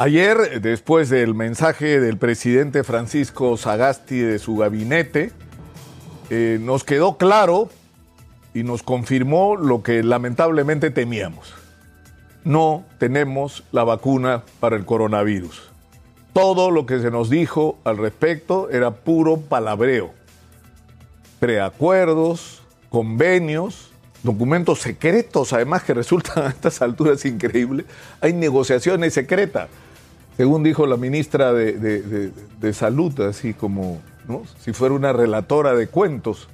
Ayer, después del mensaje del presidente Francisco Sagasti de su gabinete, eh, nos quedó claro y nos confirmó lo que lamentablemente temíamos. No tenemos la vacuna para el coronavirus. Todo lo que se nos dijo al respecto era puro palabreo. Preacuerdos, convenios, documentos secretos, además que resultan a estas alturas increíbles. Hay negociaciones secretas, según dijo la ministra de, Salud, así como si fuera una relatora de cuentos.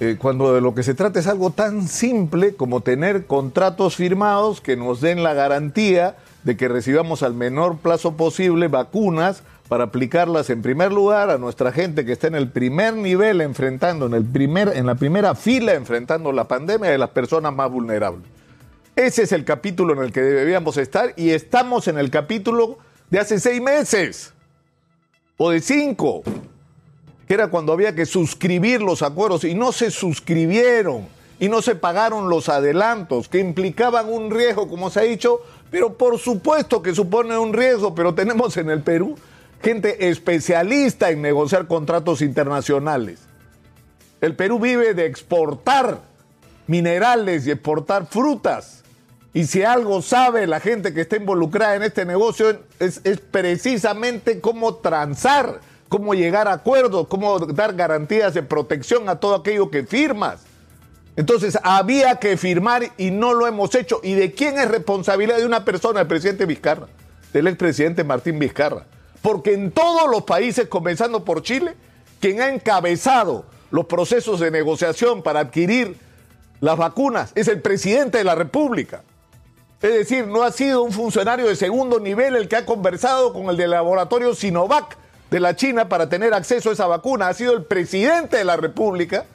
Eh, cuando de lo que se trata es algo tan simple como tener contratos firmados que nos den la garantía de que recibamos al menor plazo posible vacunas para aplicarlas en primer lugar a nuestra gente que está en el primer nivel enfrentando, en, el primer, en la primera fila enfrentando la pandemia de las personas más vulnerables. Ese es el capítulo en el que debíamos estar y estamos en el capítulo de hace seis meses o de cinco, que era cuando había que suscribir los acuerdos y no se suscribieron y no se pagaron los adelantos que implicaban un riesgo, como se ha dicho, pero por supuesto que supone un riesgo, pero tenemos en el Perú gente especialista en negociar contratos internacionales. El Perú vive de exportar minerales y exportar frutas. Y si algo sabe la gente que está involucrada en este negocio es, precisamente cómo transar, cómo llegar a acuerdos, cómo dar garantías de protección a todo aquello que firmas. Entonces había que firmar y no lo hemos hecho. ¿Y de quién es responsabilidad de una persona, el presidente Vizcarra? Del expresidente Martín Vizcarra porque en todos los países, comenzando por Chile, quien ha encabezado los procesos de negociación para adquirir las vacunas es el presidente de la República. Es decir, no ha sido un funcionario de segundo nivel el que ha conversado con el del laboratorio Sinovac de la China para tener acceso a esa vacuna. Ha sido el presidente de la República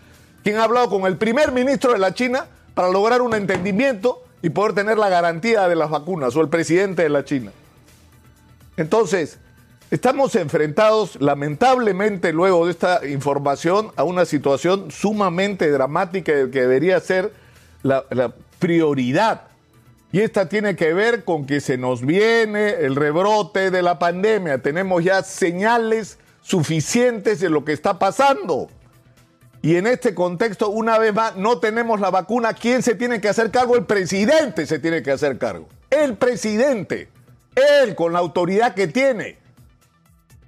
quien ha hablado con el primer ministro de la China para lograr un entendimiento y poder tener la garantía de las vacunas, o el presidente de la China. Entonces, Estamos enfrentados, lamentablemente, luego de esta información, a una situación sumamente dramática que debería ser la, prioridad. Y esta tiene que ver con que se nos viene el rebrote de la pandemia. Tenemos ya señales suficientes de lo que está pasando. Y en este contexto, una vez más, no tenemos la vacuna. ¿Quién se tiene que hacer cargo? El presidente se tiene que hacer cargo. El presidente. Él, con la autoridad que tiene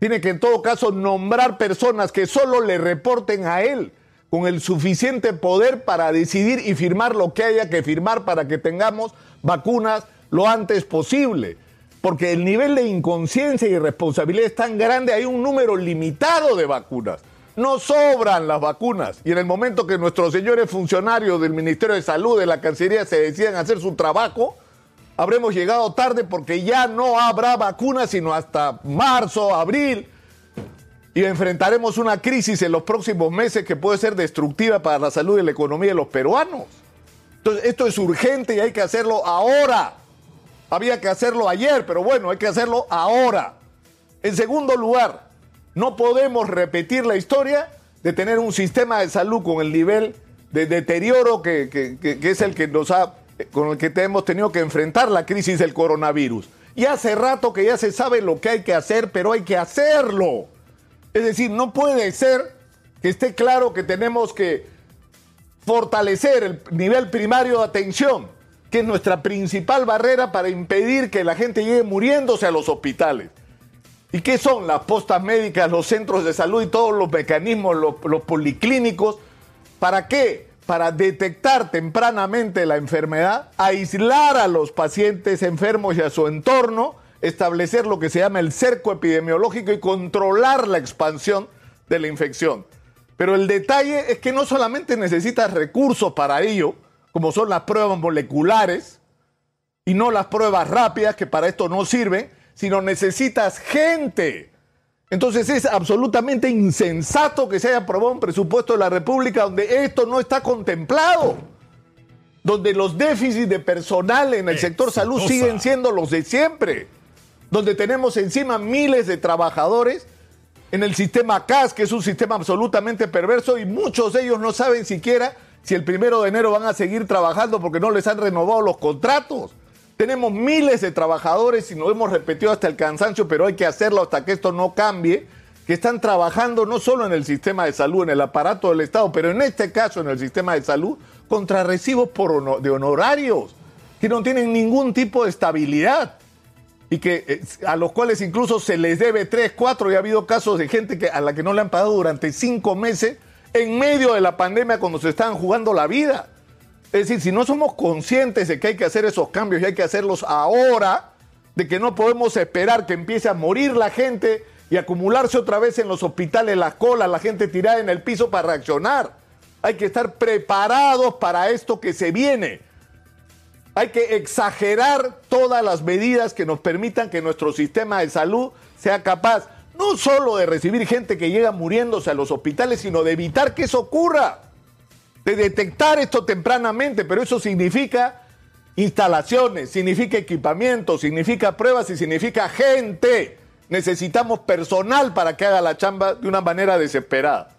tiene que en todo caso nombrar personas que solo le reporten a él con el suficiente poder para decidir y firmar lo que haya que firmar para que tengamos vacunas lo antes posible. Porque el nivel de inconsciencia y responsabilidad es tan grande, hay un número limitado de vacunas. No sobran las vacunas. Y en el momento que nuestros señores funcionarios del Ministerio de Salud, de la Cancillería, se decidan hacer su trabajo, habremos llegado tarde porque ya no habrá vacunas sino hasta marzo, abril. Y enfrentaremos una crisis en los próximos meses que puede ser destructiva para la salud y la economía de los peruanos. Entonces, esto es urgente y hay que hacerlo ahora. Había que hacerlo ayer, pero bueno, hay que hacerlo ahora. En segundo lugar, no podemos repetir la historia de tener un sistema de salud con el nivel de deterioro que, es el que nos ha con el que hemos tenido que enfrentar la crisis del coronavirus. Y hace rato que ya se sabe lo que hay que hacer, pero hay que hacerlo. Es decir, no puede ser que esté claro que tenemos que fortalecer el nivel primario de atención, que es nuestra principal barrera para impedir que la gente llegue muriéndose a los hospitales. ¿Y qué son las postas médicas, los centros de salud y todos los mecanismos, los, policlínicos? ¿Para qué? para detectar tempranamente la enfermedad, aislar a los pacientes enfermos y a su entorno, establecer lo que se llama el cerco epidemiológico y controlar la expansión de la infección. Pero el detalle es que no solamente necesitas recursos para ello, como son las pruebas moleculares y no las pruebas rápidas, que para esto no sirven, sino necesitas gente. Entonces es absolutamente insensato que se haya aprobado un presupuesto de la República donde esto no está contemplado, donde los déficits de personal en el sector salud siguen siendo los de siempre, donde tenemos encima miles de trabajadores en el sistema CAS, que es un sistema absolutamente perverso y muchos de ellos no saben siquiera si el primero de enero van a seguir trabajando porque no les han renovado los contratos. Tenemos miles de trabajadores y nos hemos repetido hasta el cansancio, pero hay que hacerlo hasta que esto no cambie, que están trabajando no solo en el sistema de salud, en el aparato del Estado, pero en este caso en el sistema de salud, contra recibos por de honorarios, que no tienen ningún tipo de estabilidad y que eh, a los cuales incluso se les debe tres, cuatro, y ha habido casos de gente que, a la que no le han pagado durante cinco meses en medio de la pandemia cuando se estaban jugando la vida. Es decir, si no somos conscientes de que hay que hacer esos cambios y hay que hacerlos ahora, de que no podemos esperar que empiece a morir la gente y acumularse otra vez en los hospitales las colas, la gente tirada en el piso para reaccionar. Hay que estar preparados para esto que se viene. Hay que exagerar todas las medidas que nos permitan que nuestro sistema de salud sea capaz no solo de recibir gente que llega muriéndose a los hospitales, sino de evitar que eso ocurra de detectar esto tempranamente, pero eso significa instalaciones, significa equipamiento, significa pruebas y significa gente. Necesitamos personal para que haga la chamba de una manera desesperada.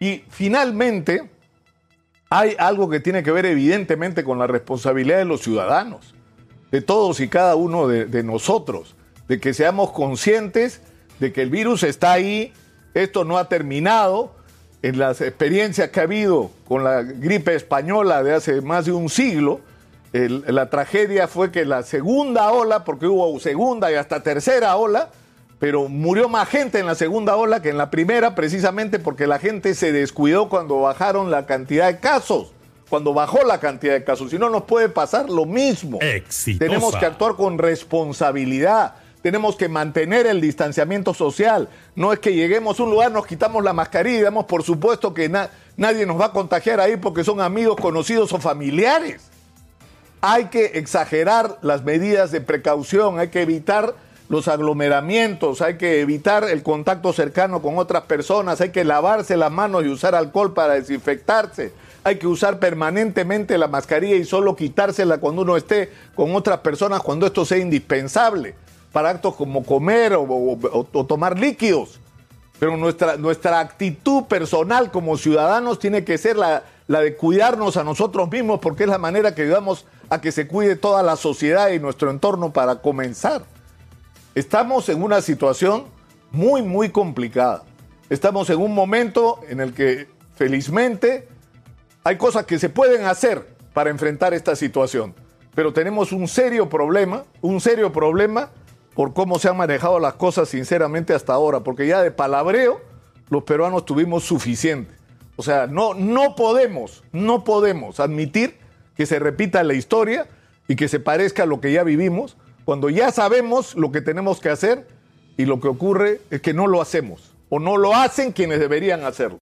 Y finalmente, hay algo que tiene que ver evidentemente con la responsabilidad de los ciudadanos, de todos y cada uno de, nosotros, de que seamos conscientes de que el virus está ahí, esto no ha terminado, en las experiencias que ha habido con la gripe española de hace más de un siglo, la tragedia fue que la segunda ola, porque hubo segunda y hasta tercera ola, pero murió más gente en la segunda ola que en la primera, precisamente porque la gente se descuidó cuando bajaron la cantidad de casos, cuando bajó la cantidad de casos. Si no, nos puede pasar lo mismo. Tenemos que actuar con responsabilidad tenemos que mantener el distanciamiento social. No es que lleguemos a un lugar, nos quitamos la mascarilla y damos por supuesto que nadie nos va a contagiar ahí porque son amigos, conocidos o familiares. Hay que exagerar las medidas de precaución, hay que evitar los aglomeramientos, hay que evitar el contacto cercano con otras personas, hay que lavarse las manos y usar alcohol para desinfectarse, hay que usar permanentemente la mascarilla y solo quitársela cuando uno esté con otras personas cuando esto sea indispensable para actos como comer o, tomar líquidos. Pero nuestra, nuestra actitud personal como ciudadanos tiene que ser la, la de cuidarnos a nosotros mismos porque es la manera que ayudamos a que se cuide toda la sociedad y nuestro entorno para comenzar. Estamos en una situación muy, muy complicada. Estamos en un momento en el que felizmente hay cosas que se pueden hacer para enfrentar esta situación. Pero tenemos un serio problema, un serio problema por cómo se han manejado las cosas sinceramente hasta ahora, porque ya de palabreo los peruanos tuvimos suficiente. O sea, no, no podemos, no podemos admitir que se repita la historia y que se parezca a lo que ya vivimos, cuando ya sabemos lo que tenemos que hacer y lo que ocurre es que no lo hacemos o no lo hacen quienes deberían hacerlo.